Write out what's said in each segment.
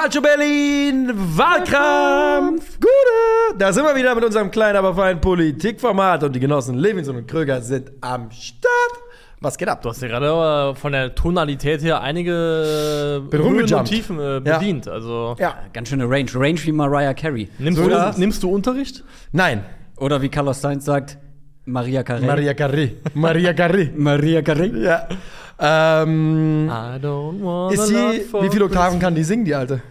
Calcio Berlin, Wahlkampf, Gute. Da sind wir wieder mit unserem kleinen, aber feinen Politikformat und die Genossen Levinson und Kröger sind am Start. Was geht ab? Du hast ja gerade von der Tonalität her einige Höhen und. Tiefen äh, bedient. Also Ja. Ganz schöne Range. Range wie Mariah Carey. nimmst, So du, nimmst du Unterricht? Nein, Oder wie Carlos Sainz sagt, Maria Carey. Maria Carré. Maria Carré. Maria Carey. Ja. Ähm, I don't wanna ist sie, wie viele Oktaven kann die singen, die Alte?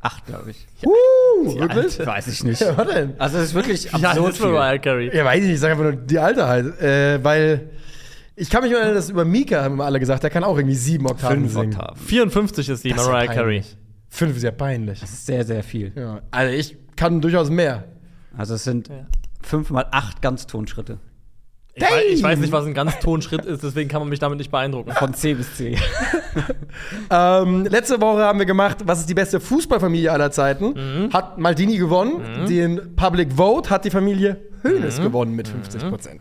Acht, glaube ich. Uh, wirklich? Weiß ich nicht. Ja, was denn? Also es ist wirklich Ja, absurd ist viel. Mariah Carey. Ja, weiß ich nicht, ich sag einfach nur die Alte halt. Äh, weil ich kann mich nur erinnern, dass über Mika haben immer alle gesagt, der kann auch irgendwie sieben Oktaven Fünf singen. Oktaven. 54 ist die Das ist ja Mariah Carey. peinlich. Fünf ist ja peinlich. Das ist sehr, sehr viel. Ja. Also ich kann durchaus mehr. Also es sind fünf mal acht Ganztonschritte. Ich, weiß, ich weiß nicht, was ein ganz Tonschritt ist, deswegen kann man mich damit nicht beeindrucken. Von C bis C. Ähm, letzte Woche haben wir gemacht, was ist die beste Fußballfamilie aller Zeiten? Hat Maldini gewonnen. Den Public Vote hat die Familie Hoeneß gewonnen mit 50 Prozent.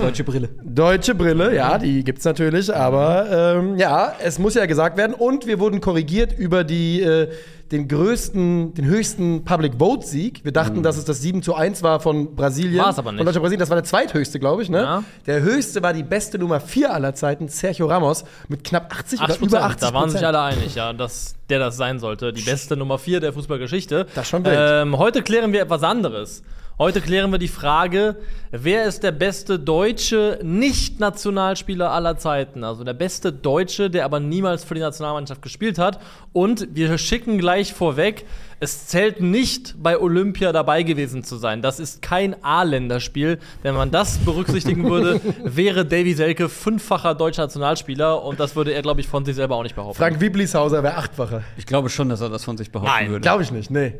Deutsche Brille. Deutsche Brille, ja, die gibt's natürlich, aber ähm, ja, es muss ja gesagt werden. Und wir wurden korrigiert über die, äh, den größten, den höchsten Public Vote-Sieg. Wir dachten, dass es das 7 zu 1 war von Brasilien. War's aber nicht. Von Deutschland Brasilien, das war der zweithöchste, glaube ich. Ne? Ja. Der höchste war die beste Nummer 4 aller Zeiten, Sergio Ramos, mit knapp 80 oder 8 über 80 da waren sich alle einig, ja, dass der das sein sollte. Die beste Nummer 4 der Fußballgeschichte. Das ist schon wild. ähm, Heute klären wir etwas anderes. Heute klären wir die Frage, wer ist der beste deutsche Nicht-Nationalspieler aller Zeiten? Also der beste Deutsche, der aber niemals für die Nationalmannschaft gespielt hat. Und wir schicken gleich vorweg, es zählt nicht bei Olympia dabei gewesen zu sein. Das ist kein A-Länderspiel. Wenn man das berücksichtigen würde, wäre Davy Selke fünffacher deutscher Nationalspieler. Und das würde er, glaube ich, von sich selber auch nicht behaupten. Frank Wieblishauser wäre achtfacher. Ich glaube schon, dass er das von sich behaupten Nein, würde. Glaube ich nicht, nee.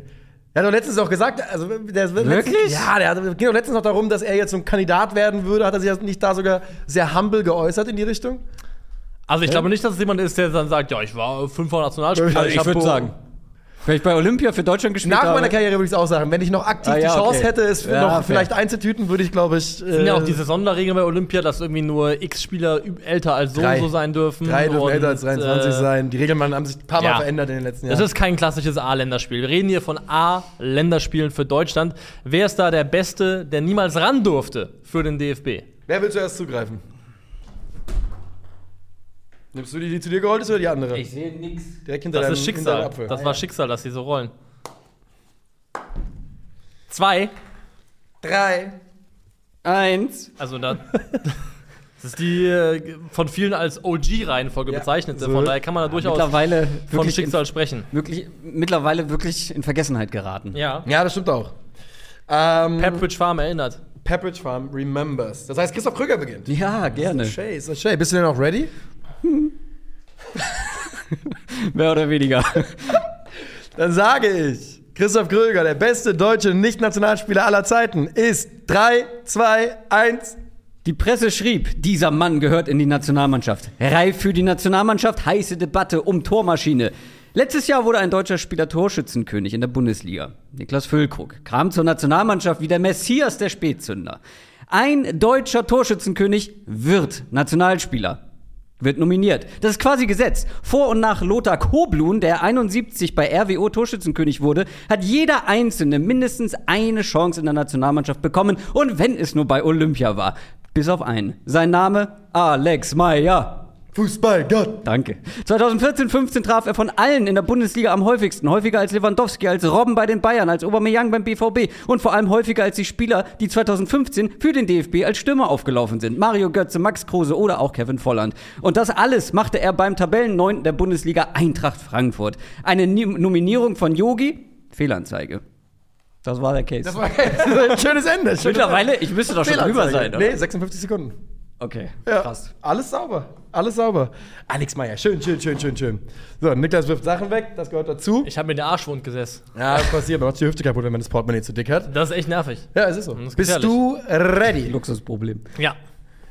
Er hat doch letztens auch gesagt, also der Wirklich? Letztens, ja, der hat, ging doch letztens noch darum, dass er jetzt so ein Kandidat werden würde. Hat er sich nicht da sogar sehr humble geäußert in die Richtung? Also ich glaube nicht, dass es jemand ist, der dann sagt, ja, ich war fünffacher Nationalspieler. Also ich hab würde sagen, wenn ich bei Olympia für Deutschland gespielt Nach habe. meiner Karriere würde ich es auch sagen. Wenn ich noch aktiv Ah, ja, die Chance okay. hätte, es Ja, noch fair. vielleicht einzutüten, würde ich, glaube ich. Es sind ja auch äh, diese Sonderregeln bei Olympia, dass irgendwie nur x Spieler älter als so Drei. und so sein dürfen. Drei dürfen Und, älter als 23 äh, sein. Die Regeln haben sich ein paar Mal ja. verändert in den letzten Das Jahren. ist kein klassisches A-Länderspiel. Wir reden hier von A-Länderspielen für Deutschland. Wer ist da der Beste, der niemals ran durfte für den DFB? Wer will zuerst zugreifen? Nimmst du die, die zu dir geholt ist oder die andere? Ich sehe nichts. Direkt hinter Das deinem- ist hinter Schicksal. Apfel. Das war Schicksal, dass sie so rollen. Zwei. Drei. Eins. Also da. Das ist die äh, von vielen als OG-Reihenfolge Ja, bezeichnete. so. Von daher kann man da durchaus Mittlerweile von wirklich, Schicksal sprechen. in, wirklich, mittlerweile wirklich in Vergessenheit geraten. Ja. Ja, das stimmt auch. Ähm, Pepperidge Farm erinnert. Pepperidge Farm remembers. Das heißt, Christoph Krüger beginnt. Ja, gerne. Shay, ist das Shay. Bist du denn auch ready? Mehr oder weniger. Dann sage ich, Christoph Kröger, der beste deutsche Nicht-Nationalspieler aller Zeiten, ist 3, 2, 1. Die Presse schrieb, dieser Mann gehört in die Nationalmannschaft. Reif für die Nationalmannschaft, heiße Debatte um Tormaschine. Letztes Jahr wurde ein deutscher Spieler Torschützenkönig in der Bundesliga. Niklas Füllkrug kam zur Nationalmannschaft wie der Messias der Spätzünder. Ein deutscher Torschützenkönig wird Nationalspieler. Wird nominiert. Das ist quasi Gesetz. Vor und nach Lothar Koblun, der 71 bei RWO Torschützenkönig wurde, hat jeder Einzelne mindestens eine Chance in der Nationalmannschaft bekommen. Und wenn es nur bei Olympia war. Bis auf einen. Sein Name? Alex Meyer. Fußballgott. Danke. 2014-15 traf er von allen in der Bundesliga am häufigsten. Häufiger als Lewandowski, als Robben bei den Bayern, als Aubameyang beim BVB und vor allem häufiger als die Spieler, die 2015 für den DFB als Stürmer aufgelaufen sind. Mario Götze, Max Kruse oder auch Kevin Volland. Und das alles machte er beim Tabellenneunten der Bundesliga Eintracht Frankfurt. Eine Ni Nominierung von Yogi? Fehlanzeige. Das war der Case. Das war ein schönes Ende. Schönes Mittlerweile, ich müsste doch schon drüber sein, oder? Nee, 56 Sekunden. Okay, Ja. krass. Alles sauber. Alles sauber. Alex Meyer, schön, schön, schön, schön, schön. So, Niklas wirft Sachen weg, das gehört dazu. Ich habe mir den Arschwund gesessen. Ja, das passiert, man hat die Hüfte kaputt, wenn man das Portemonnaie zu dick hat. Das ist echt nervig. Ja, es ist so. Ist Bist du ready? Luxusproblem. Ja.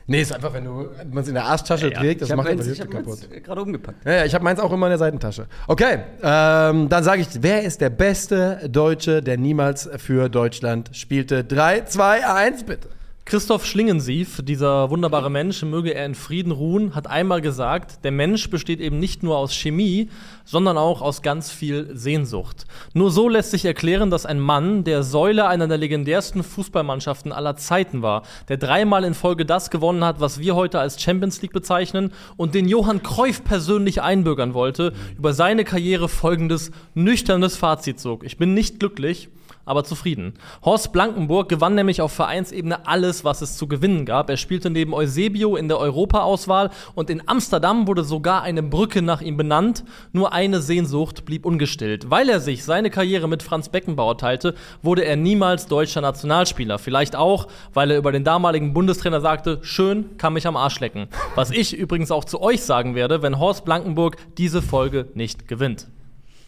Nee, ist einfach, wenn du man es in der Arschtasche Ja, trägt, das Ich macht einfach meins, die ich Hüfte kaputt. meins gerade umgepackt. Ja, ja, ich habe meins auch immer in der Seitentasche. Okay, ähm, dann sage ich, wer ist der beste Deutsche, der niemals für Deutschland spielte? 3, 2, 1, bitte. Christoph Schlingensief, dieser wunderbare Mensch, möge er in Frieden ruhen, hat einmal gesagt, der Mensch besteht eben nicht nur aus Chemie, sondern auch aus ganz viel Sehnsucht. Nur so lässt sich erklären, dass ein Mann, der Säule einer der legendärsten Fußballmannschaften aller Zeiten war, der dreimal in Folge das gewonnen hat, was wir heute als Champions League bezeichnen und den Johann Cruyff persönlich einbürgern wollte, über seine Karriere folgendes nüchternes Fazit zog. Ich bin nicht glücklich, aber zufrieden. Horst Blankenburg gewann nämlich auf Vereinsebene alles, was es zu gewinnen gab. Er spielte neben Eusebio in der Europaauswahl und in Amsterdam wurde sogar eine Brücke nach ihm benannt. Nur eine Sehnsucht blieb ungestillt. Weil er sich seine Karriere mit Franz Beckenbauer teilte, wurde er niemals deutscher Nationalspieler. Vielleicht auch, weil er über den damaligen Bundestrainer sagte, schön, kann mich am Arsch lecken. Was ich übrigens auch zu euch sagen werde, wenn Horst Blankenburg diese Folge nicht gewinnt.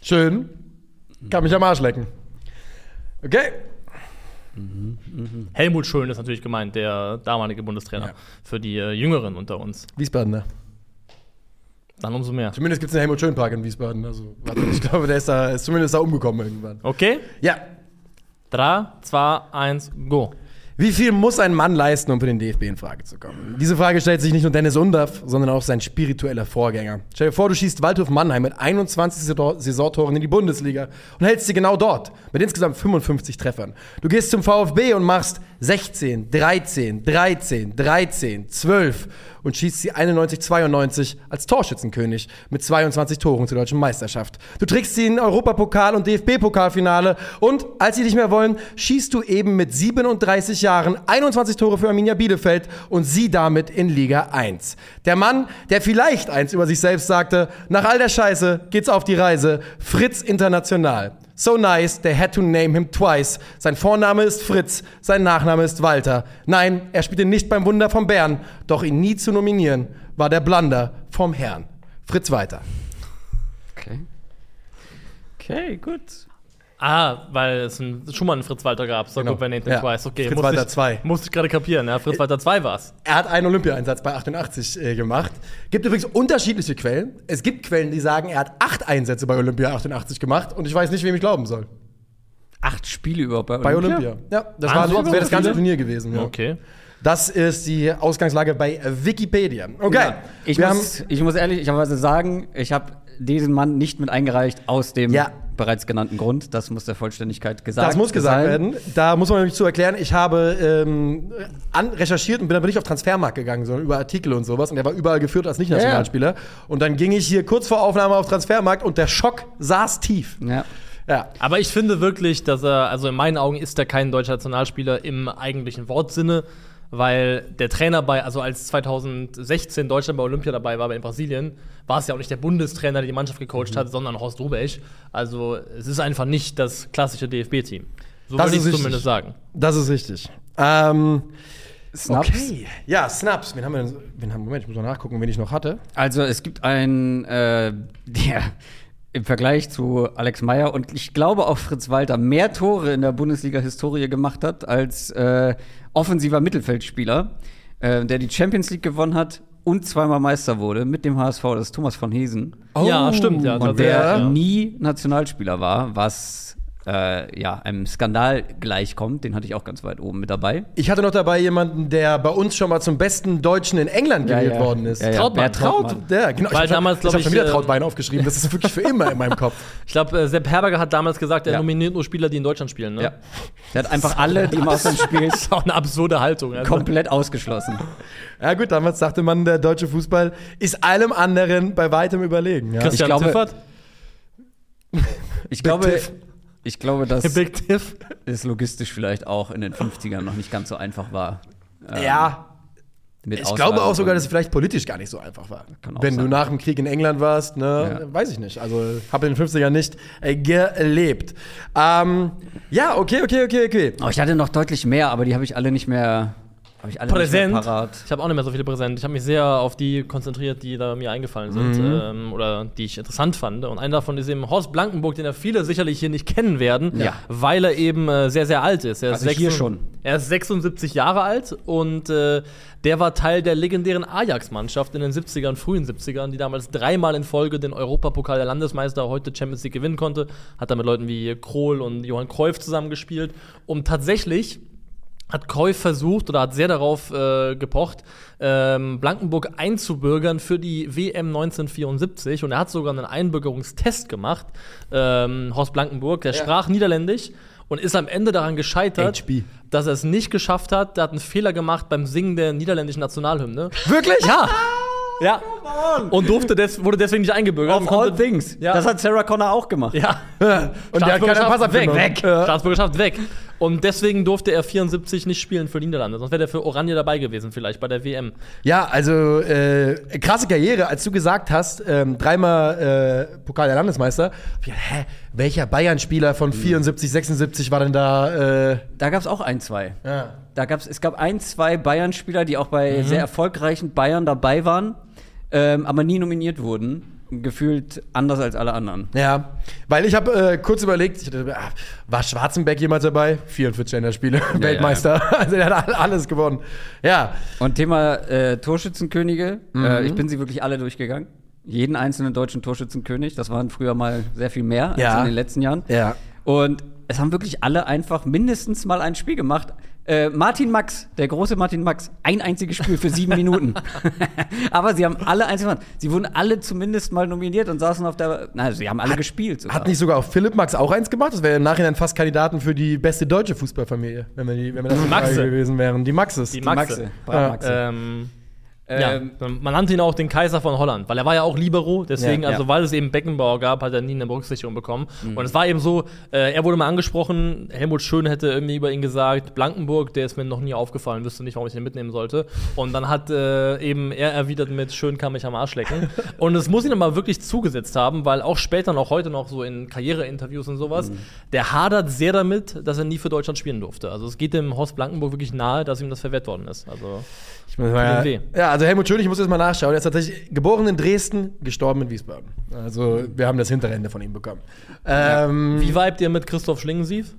Schön. Kann mich am Arsch lecken. Okay. Helmut Schön ist natürlich gemeint, der damalige Bundestrainer. Ja. Für die äh, Jüngeren unter uns. Wiesbadener. Dann umso mehr. Zumindest gibt es einen Helmut Schön Park in Wiesbaden. Also, warte, ich glaube, der ist, da, ist zumindest da umgekommen irgendwann. Okay? Ja. 3, 2, 1, go. Wie viel muss ein Mann leisten, um für den DFB in Frage zu kommen? Diese Frage stellt sich nicht nur Dennis Undaff, sondern auch sein spiritueller Vorgänger. Stell dir vor, du schießt Waldhof Mannheim mit 21 Saison- Saisontoren in die Bundesliga und hältst sie genau dort mit insgesamt 55 Treffern. Du gehst zum VfB und machst 16, 13, 13, 13, 12 und schießt sie 91, 92 als Torschützenkönig mit 22 Toren zur deutschen Meisterschaft. Du trägst sie in Europapokal und DFB-Pokalfinale und als sie nicht mehr wollen, schießt du eben mit 37 Jahren 21 Tore für Arminia Bielefeld und sie damit in Liga 1. Der Mann, der vielleicht eins über sich selbst sagte, nach all der Scheiße geht's auf die Reise, Fritz International. So nice, they had to name him twice. Sein Vorname ist Fritz, sein Nachname ist Walter. Nein, er spielte nicht beim Wunder vom Bern, doch ihn nie zu nominieren, war der Blunder vom Herrn. Fritz Walter. Okay. Okay, gut. Ah, weil es einen, schon mal einen Fritz Walter gab. So Genau. gut, wenn Nathan Ja. Twice. Okay, Fritz musste Walter ich, 2. Musste ich gerade kapieren, ja. Fritz Walter 2 war's. Er hat einen Olympiaeinsatz bei 88 äh, gemacht. Gibt übrigens unterschiedliche Quellen. Es gibt Quellen, die sagen, er hat acht Einsätze bei Olympia 88 gemacht und ich weiß nicht, wem ich glauben soll. Acht Spiele überhaupt bei Bei Olympia? Olympia. Ja, das, war, das wäre das ganze? Turnier gewesen. Ja. Okay. Das ist die Ausgangslage bei Wikipedia. Okay. Ja. Ich, muss, ich muss ehrlicherweise sagen, ich habe diesen Mann nicht mit eingereicht aus dem Ja. Bereits genannten Grund. Das muss der Vollständigkeit gesagt Das muss gesagt sein. werden. Da muss man nämlich zu erklären, ich habe ähm, an, recherchiert und bin aber nicht auf Transfermarkt gegangen, sondern über Artikel und sowas. Und der war überall geführt als Nicht-Nationalspieler. Und dann ging ich hier kurz vor Aufnahme auf Transfermarkt und der Schock saß tief. Ja. Ja. Aber ich finde wirklich, dass er, also in meinen Augen ist er kein deutscher Nationalspieler im eigentlichen Wortsinne, weil der Trainer bei, also als 2016 Deutschland bei Olympia dabei war, in Brasilien, war es ja auch nicht der Bundestrainer, der die Mannschaft gecoacht Mhm. hat, sondern Horst Rubesch. Also es ist einfach nicht das klassische DFB-Team. So Das würde ich richtig. zumindest sagen. Das ist richtig. Ähm, Snaps. okay. Ja, Snaps. Wen haben wir denn? Wen haben, Moment, ich muss mal nachgucken, wen ich noch hatte. Also es gibt einen, äh, der im Vergleich zu Alex Meyer und ich glaube auch Fritz Walter mehr Tore in der Bundesliga-Historie gemacht hat als äh, offensiver Mittelfeldspieler, äh, der die Champions League gewonnen hat und zweimal Meister wurde mit dem HSV, das ist Thomas von Hesen. Ja, stimmt, ja, und der ja. nie Nationalspieler war, was äh, ja, einem Skandal gleichkommt. Den hatte ich auch ganz weit oben mit dabei. Ich hatte noch dabei jemanden, der bei uns schon mal zum besten Deutschen in England Ja, gewählt ja. worden ist. Ja, ja, Trautmann. Trautmann. Ja, genau. Weil ich damals, ich ich, schon wieder äh, Trautwein aufgeschrieben. Das ist wirklich für immer in meinem Kopf. Ich glaube, äh, Sepp Herberger hat damals gesagt, er Ja. nominiert nur Spieler, die in Deutschland spielen. Ne? Ja. Der hat einfach alle, die im Ausland spielen, Das ist auch eine absurde Haltung. Also. komplett ausgeschlossen. Ja gut, damals sagte man, der deutsche Fußball ist allem anderen bei weitem überlegen. Ja. Christian Ich glaube- Tiffert, Ich glaube, Tiff. Ich glaube, dass es logistisch vielleicht auch in den 50ern noch nicht ganz so einfach war. ähm, ja, ich Auswahl glaube auch sogar, dass es vielleicht politisch gar nicht so einfach war. Wenn du sein. nach dem Krieg in England warst, ne, Ja. weiß ich nicht. Also habe in den 50ern nicht äh, gelebt. Ähm, ja, okay, okay, okay, okay. Oh, ich hatte noch deutlich mehr, aber die habe ich alle nicht mehr, habe ich alle Präsent. parat. Ich habe auch nicht mehr so viele präsent. Ich habe mich sehr auf die konzentriert, die da mir eingefallen sind ähm, oder die ich interessant fand. Und einer davon ist eben Horst Blankenburg, den ja viele sicherlich hier nicht kennen werden, Ja. weil er eben äh, sehr, sehr alt ist. Er ist Also hier 76 schon. Er ist 76 Jahre alt und äh, der war Teil der legendären Ajax-Mannschaft in den 70ern, frühen 70ern, die damals dreimal in Folge den Europapokal der Landesmeister, heute Champions League gewinnen konnte. Hat da mit Leuten wie Krohl und Johann Cruyff zusammengespielt, um tatsächlich hat Cruyff versucht oder hat sehr darauf äh, gepocht, ähm, Blankenburg einzubürgern für die WM 1974 und er hat sogar einen Einbürgerungstest gemacht, ähm, Horst Blankenburg, der sprach Niederländisch und ist am Ende daran gescheitert, HB. dass er es nicht geschafft hat. Der hat einen Fehler gemacht beim Singen der niederländischen Nationalhymne. Wirklich? Ja. Ja. Und durfte des, wurde deswegen nicht eingebürgert. Of all things. Ja. Das hat Sarah Connor auch gemacht. Ja. Und der hat keinen Pass weg. weg. Ja. Staatsbürgerschaft weg. Und deswegen durfte er 74 nicht spielen für Niederlande. Sonst wäre er für Oranje dabei gewesen, vielleicht bei der WM. Ja, also äh, krasse Karriere, als du gesagt hast, ähm, dreimal äh, Pokal der Landesmeister. Hä, welcher Bayern-Spieler von 74, 76 war denn da? Äh, Da gab es auch ein, zwei. ja. Da gab's, es gab ein, zwei Bayern-Spieler, die auch bei sehr erfolgreichen Bayern dabei waren, ähm, aber nie nominiert wurden. Gefühlt anders als alle anderen. Ja, weil ich habe äh, kurz überlegt, ich dachte, ah, war Schwarzenbeck jemals dabei? 44 Länderspiele, Weltmeister. Also er hat all- alles gewonnen. Ja, Und Thema äh, Torschützenkönige, äh, ich bin sie wirklich alle durchgegangen. Jeden einzelnen deutschen Torschützenkönig. Das waren früher mal sehr viel mehr als Ja. in den letzten Jahren. ja. Und es haben wirklich alle einfach mindestens mal ein Spiel gemacht. Äh, Martin Max, der große Martin Max, ein einziges Spiel für sieben Minuten. Aber sie haben alle einzeln gemacht. Sie wurden alle zumindest mal nominiert und saßen auf der. Na, sie haben alle gespielt. sogar. Hat nicht sogar auch Philipp Max auch eins gemacht? Das wäre im Nachhinein fast Kandidaten für die beste deutsche Fußballfamilie, wenn wir, die, wenn wir das in Maxe. Gewesen wären. Die Maxes. Die Die Maxe. Maxe. Bra Ja. Maxe. Ähm, Ähm, ja, man nannte ihn auch den Kaiser von Holland, weil er war ja auch Libero, deswegen, Ja, also ja. weil es eben Beckenbauer gab, hat er nie eine Berücksichtigung bekommen. Und es war eben so, äh, er wurde mal angesprochen, Helmut Schön hätte irgendwie über ihn gesagt, Blankenburg, der ist mir noch nie aufgefallen, wüsste nicht, warum ich den mitnehmen sollte. Und dann hat äh, eben er erwidert mit, Schön kann mich am Arsch lecken. und es muss ihn aber wirklich zugesetzt haben, weil auch später noch heute noch so in Karriereinterviews und sowas, der hadert sehr damit, dass er nie für Deutschland spielen durfte. Also es geht dem Horst Blankenburg wirklich nahe, dass ihm das verwehrt worden ist. Also Ich mal, weh. ja, also Helmut Schön, ich muss jetzt mal nachschauen. Er ist tatsächlich geboren in Dresden, gestorben in Wiesbaden. Also wir haben das Hinterende von ihm bekommen. Ähm, Wie vibet ihr mit Christoph Schlingensief?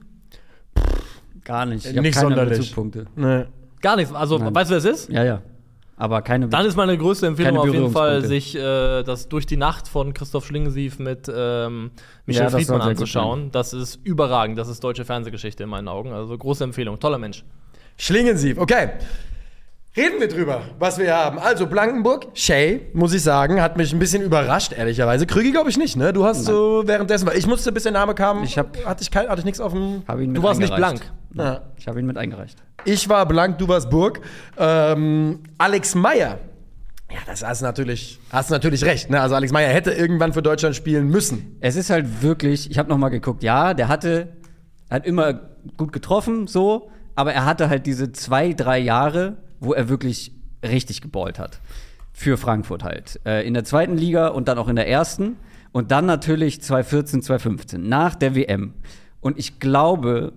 Gar nicht. Ich Nicht sonderlich. Bezugspunkte. ne. Gar nichts. Also, Nein. weißt du, wer es ist? Ja, ja. Aber keine Dann ist meine größte Empfehlung auf jeden Fall, sich äh, das durch die Nacht von Christoph Schlingensief mit ähm, Michel Ja, Friedmann anzuschauen. Das ist überragend. Das ist deutsche Fernsehgeschichte in meinen Augen. Also große Empfehlung. Toller Mensch. Schlingensief, okay. Reden wir drüber, was wir haben. Also Blankenburg, Shay, muss ich sagen, hat mich ein bisschen überrascht, ehrlicherweise. Krügi glaube ich nicht, ne? Du hast so währenddessen, weil ich musste, bis der Name kam, Ich hab- hatte ich, kein, hatte ich nichts auf dem. Hab ihn mit Du warst nicht blank. Ja. Ich habe ihn mit eingereicht. Ich war blank, du warst Burg. Ähm, Alex Meyer. Ja, das hast du natürlich, hast natürlich recht. Ne? Also Alex Meyer hätte irgendwann für Deutschland spielen müssen. Es ist halt wirklich, ich habe noch mal geguckt, ja, der hatte, hat immer gut getroffen, so, aber er hatte halt diese zwei, drei Jahre, wo er wirklich richtig geballt hat. Für Frankfurt halt. Äh, in der zweiten Liga und dann auch in der ersten. Und dann natürlich 2014, 2015, nach der WM. Und ich glaube,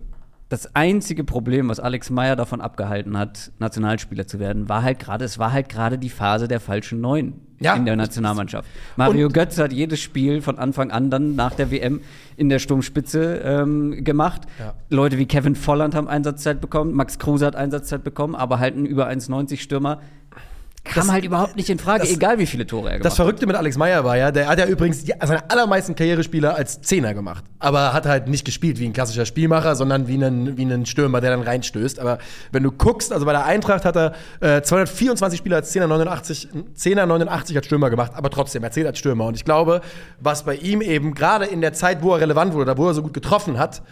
das einzige Problem, was Alex Meyer davon abgehalten hat, Nationalspieler zu werden, war halt gerade, es war halt gerade die Phase der falschen Neun Ja. in der Nationalmannschaft. Mario Götze hat jedes Spiel von Anfang an dann nach der WM in der Sturmspitze ähm, gemacht. Ja. Leute wie Kevin Volland haben Einsatzzeit bekommen, Max Kruse hat Einsatzzeit bekommen, aber halt ein über 1,90 Stürmer kam Das- halt überhaupt nicht in Frage, das- egal wie viele Tore er gemacht Das Verrückte mit Alex Meyer war ja, der hat ja übrigens die, seine allermeisten Karrierespieler als Zehner gemacht. Aber hat halt nicht gespielt wie ein klassischer Spielmacher, sondern wie ein, wie ein Stürmer, der dann reinstößt. Aber wenn du guckst, also bei der Eintracht hat er äh, 224 Spieler als Zehner 89, Zehner 89 als Stürmer gemacht, aber trotzdem, er zählt als Stürmer. Und ich glaube, was bei ihm eben gerade in der Zeit, wo er relevant wurde, oder wo er so gut getroffen hat,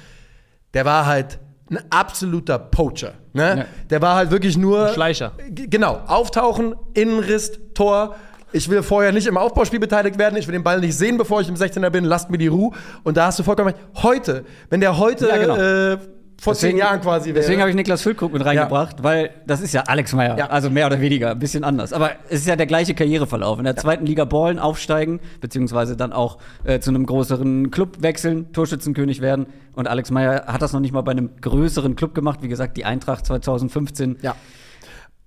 der war halt ein absoluter Poacher. Ne? Ja. Der war halt wirklich nur. Schleicher. G- Genau, auftauchen, Innenriss, Tor. Ich will vorher nicht im Aufbauspiel beteiligt werden. Ich will den Ball nicht sehen, bevor ich im 16er bin. Lasst mir die Ruhe. Und da hast du vollkommen recht. Heute, wenn der heute Ja, genau. äh, vor zehn Jahren quasi wäre. Deswegen habe ich Niklas Füllkrug mit reingebracht, weil das ist ja Alex Meyer. Ja. Also mehr oder weniger, ein bisschen anders. Aber es ist ja der gleiche Karriereverlauf. In der zweiten Liga ballen, aufsteigen, beziehungsweise dann auch äh, zu einem größeren Club wechseln, Torschützenkönig werden. Und Alex Meyer hat das noch nicht mal bei einem größeren Club gemacht. Wie gesagt, die Eintracht 2015. ja.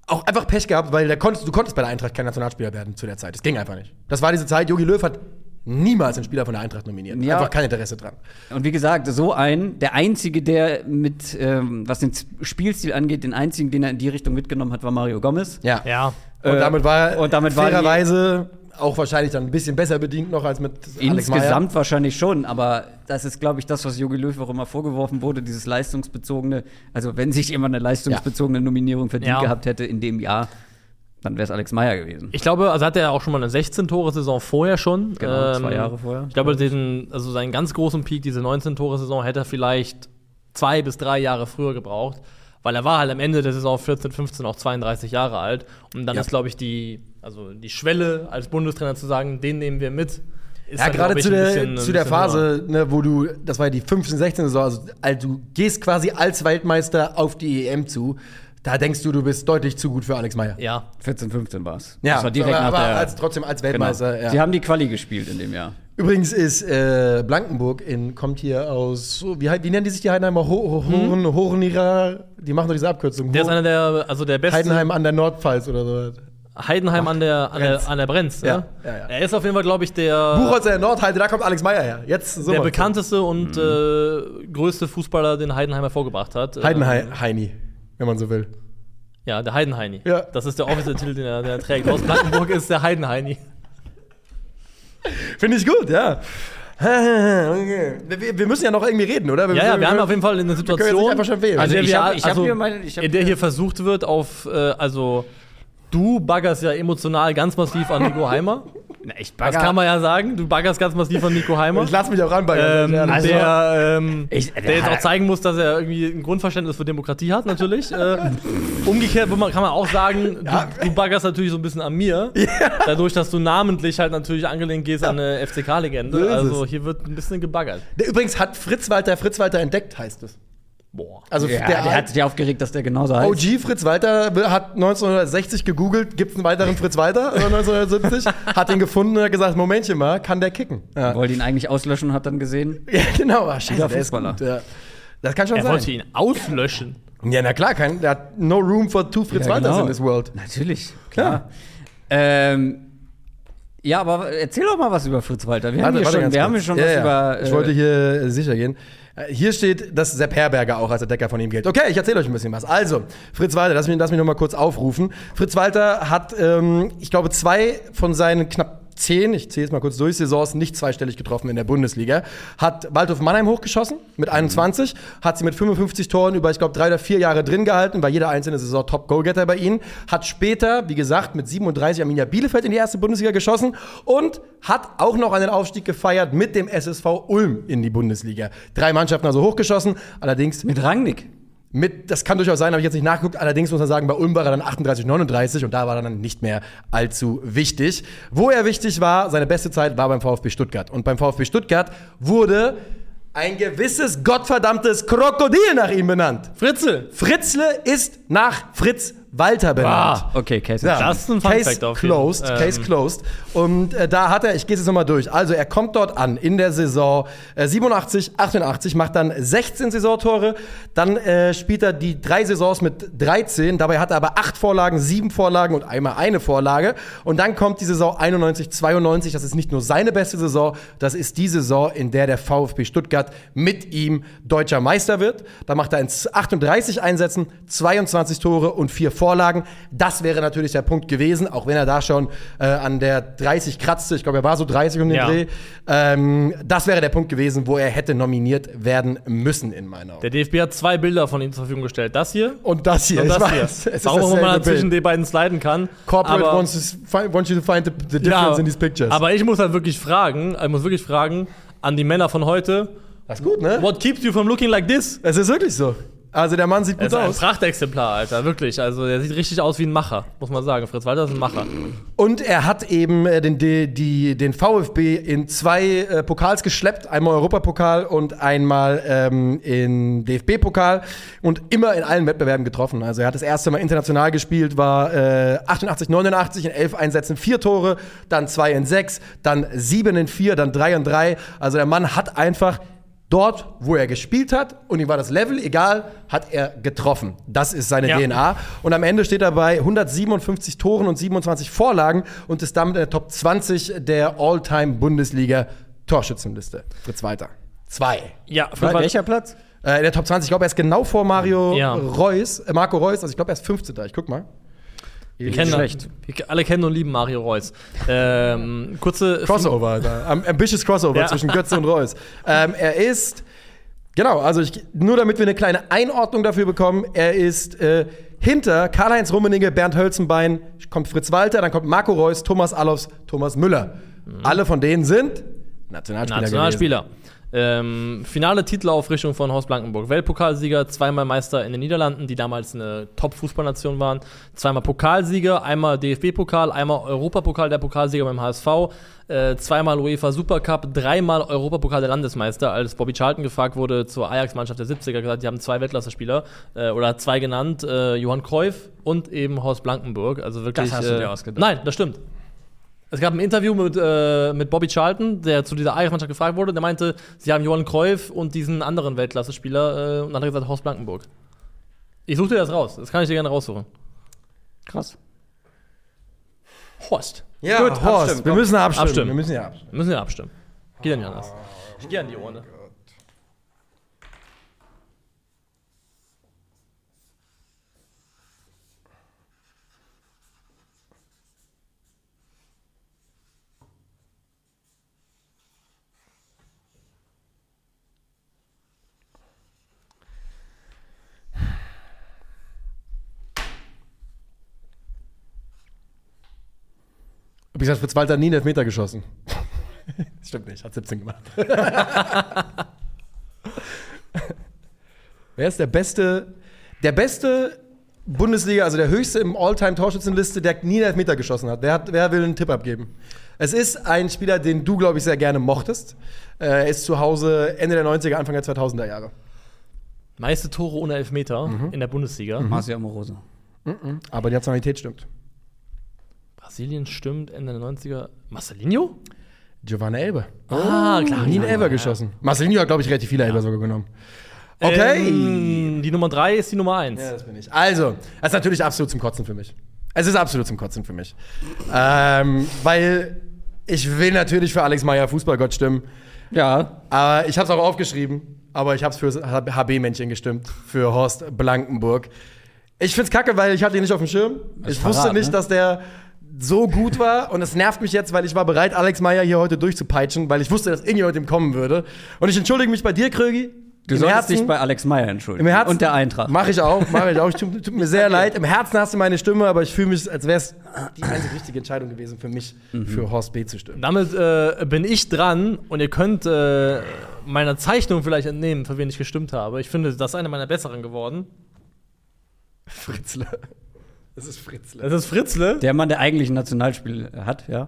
Auch einfach Pech gehabt, weil der konntest, du konntest bei der Eintracht kein Nationalspieler werden zu der Zeit. Das ging einfach nicht. Das war diese Zeit, Jogi Löw hat niemals einen Spieler von der Eintracht nominiert. Ja. Einfach kein Interesse dran. Und wie gesagt, so ein, der einzige, der mit, ähm, was den Spielstil angeht, den einzigen, den er in die Richtung mitgenommen hat, war Mario Gomez. Ja. Ja. Und Äh, damit war, und damit fairerweise auch wahrscheinlich dann ein bisschen besser bedient noch als mit Alex Meyer. Insgesamt wahrscheinlich schon, aber das ist, glaube ich, das, was Jogi Löw auch immer vorgeworfen wurde, dieses leistungsbezogene. Also, wenn sich jemand eine leistungsbezogene Nominierung verdient Ja. gehabt hätte in dem Jahr, dann wäre es Alex Meyer gewesen. Ich glaube, also hat er auch schon mal eine 16-Tore-Saison vorher schon. Ähm, Genau, zwei Jahre vorher. Ich glaube, diesen, also seinen ganz großen Peak, diese 19-Tore-Saison, hätte er vielleicht zwei bis drei Jahre früher gebraucht. Weil er war halt am Ende der Saison 14, 15 auch 32 Jahre alt. Und dann Ja. ist, glaube ich, die, also die Schwelle als Bundestrainer zu sagen, den nehmen wir mit. Ist Ja, dann, gerade zu der, bisschen- zu der. Phase, ne, wo du, das war ja die 15, 16 Saison, also, also du gehst quasi als Weltmeister auf die EM zu. Da denkst du, du bist deutlich zu gut für Alex Meyer. Ja. 14, 15 war es. Ja, das war direkt aber, nach aber der. als, trotzdem als genau. Weltmeister. Ja. Sie haben die Quali gespielt in dem Jahr. Übrigens ist äh, Blankenburg in, kommt hier aus, so, wie, wie nennen die sich die Heidenheimer? Ho Ho Horen, Horenira, die machen doch diese Abkürzung. Der ist einer der, also der beste. Heidenheim an der Nordpfalz oder so. Heidenheim an der, an Brenz. der, an der Brenz. Ja, ne? ja, ja. Er ist auf jeden Fall, glaube ich, der. Buchholz der Nordheide, da kommt Alex Meyer her. Jetzt so der bekannteste und äh, größte Fußballer, den Heidenheim hervorgebracht hat. Ähm, Heidenheini, wenn man so will. Ja, der Heidenheini. Ja. Das ist der offizielle Titel, den er, den er trägt. Aus Blankenburg ist der Heidenheini. Finde ich gut, ja. Okay. Wir, wir müssen ja noch irgendwie reden, oder? Ja, ja, wir haben auf jeden Fall eine können jetzt Situation, nicht einfach schon wählen. Also in der ich wir- hab- ich hab hier meine- in der hier- hier versucht wird, auf, äh, also du baggerst ja emotional ganz massiv an Nico Heimer. Na, ich Das kann man ja sagen. Du baggerst ganz massiv an Nico Heimer. Ich lass mich auch ran bei Ähm, also, der, ähm, Ich- der jetzt auch zeigen muss, dass er irgendwie ein Grundverständnis für Demokratie hat, natürlich. Äh, umgekehrt kann man auch sagen, du, du baggerst natürlich so ein bisschen an mir. Dadurch, dass du namentlich halt natürlich angelehnt gehst an eine FCK-Legende. Also hier wird ein bisschen gebaggert. Der übrigens hat Fritz Walter Fritz Walter entdeckt, heißt es. Boah. Also Ja, der, der, hat sich aufgeregt, dass der genauso heißt. OG Fritz Walter hat 1960 gegoogelt, gibt es einen weiteren Fritz Walter äh, 1970, hat ihn gefunden und hat gesagt, Momentchen mal, kann der kicken? Ja, Wollte ihn eigentlich auslöschen und hat dann gesehen. ja genau, ah, scheiße, der ist Fußballer. gut. Ja. Das kann schon Er sein. wollte ihn auslöschen. Ja, na klar, kein, der hat no room for two Fritz Ja, Walters genau. in this world. Natürlich, klar. Ähm, ja, aber erzähl doch mal was über Fritz Walter. Wir haben hier schon, wir haben hier schon Ja, was ja. über. Ich äh, wollte hier äh, sicher gehen. Äh, Hier steht, dass Sepp Herberger auch als Entdecker von ihm gilt. Okay, ich erzähle euch ein bisschen was. Also, Fritz Walter, lass mich, lass mich noch mal kurz aufrufen. Fritz Walter hat, ähm, ich glaube, zwei von seinen knapp zehn, ich zähle es mal kurz durch, Saisons nicht zweistellig getroffen in der Bundesliga. Hat Waldhof Mannheim hochgeschossen mit 21, hat sie mit 55 Toren über, ich glaube, drei oder vier Jahre drin gehalten, war jede einzelne Saison Top-Goalgetter bei ihnen. Hat später, wie gesagt, mit 37 Arminia Bielefeld in die erste Bundesliga geschossen und hat auch noch einen Aufstieg gefeiert mit dem SSV Ulm in die Bundesliga. Drei Mannschaften also hochgeschossen, allerdings mit Rangnick. Mit, das kann durchaus sein, habe ich jetzt nicht nachgeguckt. Allerdings muss man sagen, bei Ulm war er dann 38, 39 und da war er dann nicht mehr allzu wichtig. Wo er wichtig war, seine beste Zeit war beim VfB Stuttgart. Und beim VfB Stuttgart wurde ein gewisses gottverdammtes Krokodil nach ihm benannt. Fritzl! Fritzle ist nach Fritz Walter benannt. Ah, Okay, Case. Ja. Das ist ein Fun Case closed, Fall. Case Ähm. closed. Und äh, da hat er, ich gehe es jetzt nochmal durch. Also er kommt dort an in der Saison äh, 87, 88, macht dann 16 Saisontore. Dann äh, spielt er die drei Saisons mit 13. Dabei hat er aber acht Vorlagen, sieben Vorlagen und einmal eine Vorlage. Und dann kommt die Saison 91, 92. Das ist nicht nur seine beste Saison, das ist die Saison, in der der VfB Stuttgart mit ihm deutscher Meister wird. Da macht er in 38 Einsätzen 22 Tore und vier Vorlagen. Das wäre natürlich der Punkt gewesen, auch wenn er da schon äh, an der 30 kratzte. Ich glaube, er war so 30 um den Ja. Dreh. Ähm, das wäre der Punkt gewesen, wo er hätte nominiert werden müssen, in meiner Augen. Der DFB hat zwei Bilder von ihm zur Verfügung gestellt. Das hier Und das hier, und das hier. weiß, es ist Warum man Bild. die beiden sliden kann. Corporate aber, wants, to find, wants you to find the, the difference in these pictures. aber ich muss halt wirklich fragen, ich muss wirklich fragen an die Männer von heute, das ist gut, ne? what keeps you from looking like this? Es ist wirklich so. Also der Mann sieht Er gut ist ein aus. Prachtexemplar, Alter, wirklich. Also der sieht richtig aus wie ein Macher, muss man sagen. Fritz Walter ist ein Macher. Und er hat eben äh, den, die, die, den VfB in zwei äh, Pokals geschleppt, einmal Europapokal und einmal ähm, in DFB-Pokal und immer in allen Wettbewerben getroffen. Also er hat das erste Mal international gespielt, war äh, 88, 89 in elf Einsätzen vier Tore, dann zwei in sechs, dann sieben in vier, dann drei in drei. Also der Mann hat einfach dort, wo er gespielt hat und ihm war das Level egal, hat er getroffen. Das ist seine Ja. DNA. Und am Ende steht er bei 157 Toren und 27 Vorlagen und ist damit in der Top 20 der All-Time-Bundesliga-Torschützenliste. Fritz weiter. Zwei. Ja, Fritz Welcher Platz? Äh, in der Top 20, ich glaube, er ist genau vor Mario Ja. Reus, äh, Marco Reus, also ich glaube, er ist 15. Ich guck mal. Wir kennen schlecht. Wir alle kennen und lieben Mario Reus. Ähm, kurze Crossover, da. Am- ambitious Crossover Ja. zwischen Götze und Reus. Ähm, er ist, genau, also ich, nur damit wir eine kleine Einordnung dafür bekommen, er ist äh, hinter Karl-Heinz Rummenigge, Bernd Hölzenbein, kommt Fritz Walter, dann kommt Marco Reus, Thomas Allofs, Thomas Müller. Alle von denen sind Nationalspieler. Nationalspieler. Ähm, finale Titelaufrichtung von Horst Blankenburg. Weltpokalsieger, zweimal Meister in den Niederlanden, die damals eine Top-Fußballnation waren. Zweimal Pokalsieger, einmal DFB-Pokal, einmal Europapokal der Pokalsieger beim HSV, äh, zweimal UEFA Supercup, dreimal Europapokal der Landesmeister. Als Bobby Charlton gefragt wurde zur Ajax-Mannschaft der 70er, gesagt, die haben zwei Weltklasse-Spieler äh, oder zwei genannt, äh, Johann Cruyff und eben Horst Blankenburg. Also wirklich. Das hast du äh, dir ausgedacht. Nein, das stimmt. Es gab ein Interview mit, äh, mit Bobby Charlton, der zu dieser Ajax-Mannschaft gefragt wurde. Der meinte, sie haben Johann Cruyff und diesen anderen Weltklasse-Spieler. Äh, und dann hat er gesagt, Horst Blankenburg. Ich suche dir das raus. Das kann ich dir gerne raussuchen. Krass. Horst. Ja, Gut, Horst, abstimmen, wir müssen abstimmen. Abstimmen. Wir müssen ja abstimmen. Wir müssen ja abstimmen. Geht ja nicht anders. Ich gehe an die Urne. Übrigens hat Fritz Walter nie einen Elfmeter geschossen. Das Stimmt nicht, hat 17 gemacht. Wer ist der beste, der beste Bundesliga, also der höchste im All-Time-Torschützenliste, der nie einen Elfmeter geschossen hat? Wer, hat? wer will einen Tipp abgeben? Es ist ein Spieler, den du, glaube ich, sehr gerne mochtest. Äh, Er ist zu Hause Ende der 90er, Anfang der 2000er Jahre. Meiste Tore ohne Elfmeter in der Bundesliga. Marcia Amoroso. Aber die Nationalität stimmt. Brasilien stimmt, Ende der 90er. Marcelinho? Giovanna Elbe. Ah, klar. Nie einen Elber geschossen. Marcelinho hat, glaube ich, relativ viele Elber sogar genommen. Okay. Ähm, die Nummer 3 ist die Nummer 1. Ja, das bin ich. Also, das ist natürlich absolut zum Kotzen für mich. Es ist absolut zum Kotzen für mich. Ähm, weil ich will natürlich für Alex Meyer Fußballgott stimmen. Ja, Aber ich habe es auch aufgeschrieben. Aber ich habe es für das HB-Männchen gestimmt. Für Horst Blankenburg. Ich find's kacke, weil ich hatte ihn nicht auf dem Schirm. ist Ich Verrat, wusste nicht, ne? dass der so gut war. Und es nervt mich jetzt, weil ich war bereit, Alex Meyer hier heute durchzupeitschen, weil ich wusste, dass irgendwie heute ihm kommen würde. Und ich entschuldige mich bei dir, Krögi. du Im solltest Herzen- dich bei Alex Meyer entschuldigen. im Herzen, Und der Eintracht. Mache ich auch, mache ich auch. Ich tut, tut mir sehr leid. Im Herzen hast du meine Stimme, aber ich fühle mich, als wäre es die einzig richtige Entscheidung gewesen für mich, für Horst B. zu stimmen. Damit äh, bin ich dran und ihr könnt äh, meiner Zeichnung vielleicht entnehmen, für wen ich gestimmt habe. Ich finde, das ist eine meiner besseren geworden. Fritzle. Das ist Fritzle. Das ist Fritzle, Der Mann, der eigentlich ein Nationalspiel hat, ja.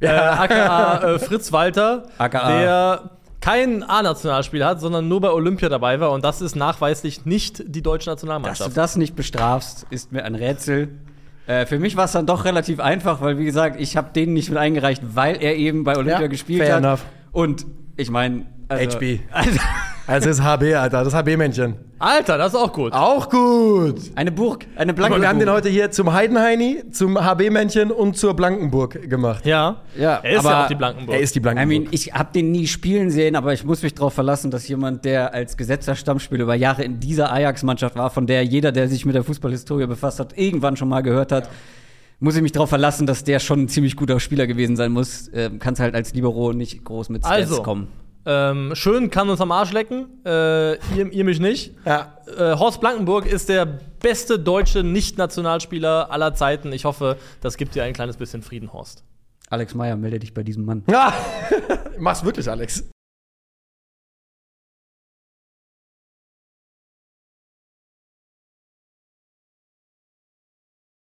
äh, aka äh, Fritz Walter, AKA. der kein A-Nationalspiel hat, sondern nur bei Olympia dabei war. Und das ist nachweislich nicht die deutsche Dass du Nationalmannschaft. das nicht bestrafst, ist mir ein Rätsel. Äh, für mich war es dann doch relativ einfach, weil, wie gesagt, ich habe den nicht mit eingereicht, weil er eben bei Olympia Ja, gespielt fair hat. enough. Und ich meine. Also, HB. Also, Also das ist HB, Alter. Das HB-Männchen. Alter, das ist auch gut. Auch gut. eine Burg, eine blanke Und wir haben den heute hier zum Heidenheini, zum HB-Männchen und zur Blankenburg gemacht. Ja. Ja, er ist aber ja auch die Blankenburg. Er ist die I Blankenburg. mean, ich habe den nie spielen sehen, aber ich muss mich darauf verlassen, dass jemand, der als gesetzter Stammspieler über Jahre in dieser Ajax-Mannschaft war, von der jeder, der sich mit der Fußballhistorie befasst hat, irgendwann schon mal gehört hat, muss ich mich darauf verlassen, dass der schon ein ziemlich guter Spieler gewesen sein muss. Ähm, Kannst halt als Libero nicht groß mit Stats Also, kommen. Ähm, schön kann uns am Arsch lecken. Äh, ihr, ihr mich nicht. ja. Äh, Horst Blankenburg ist der beste deutsche Nicht-Nationalspieler aller Zeiten. Ich hoffe, das gibt dir ein kleines bisschen Frieden, Horst. Alex Meyer, melde dich bei diesem Mann. ja. Mach's wirklich, Alex.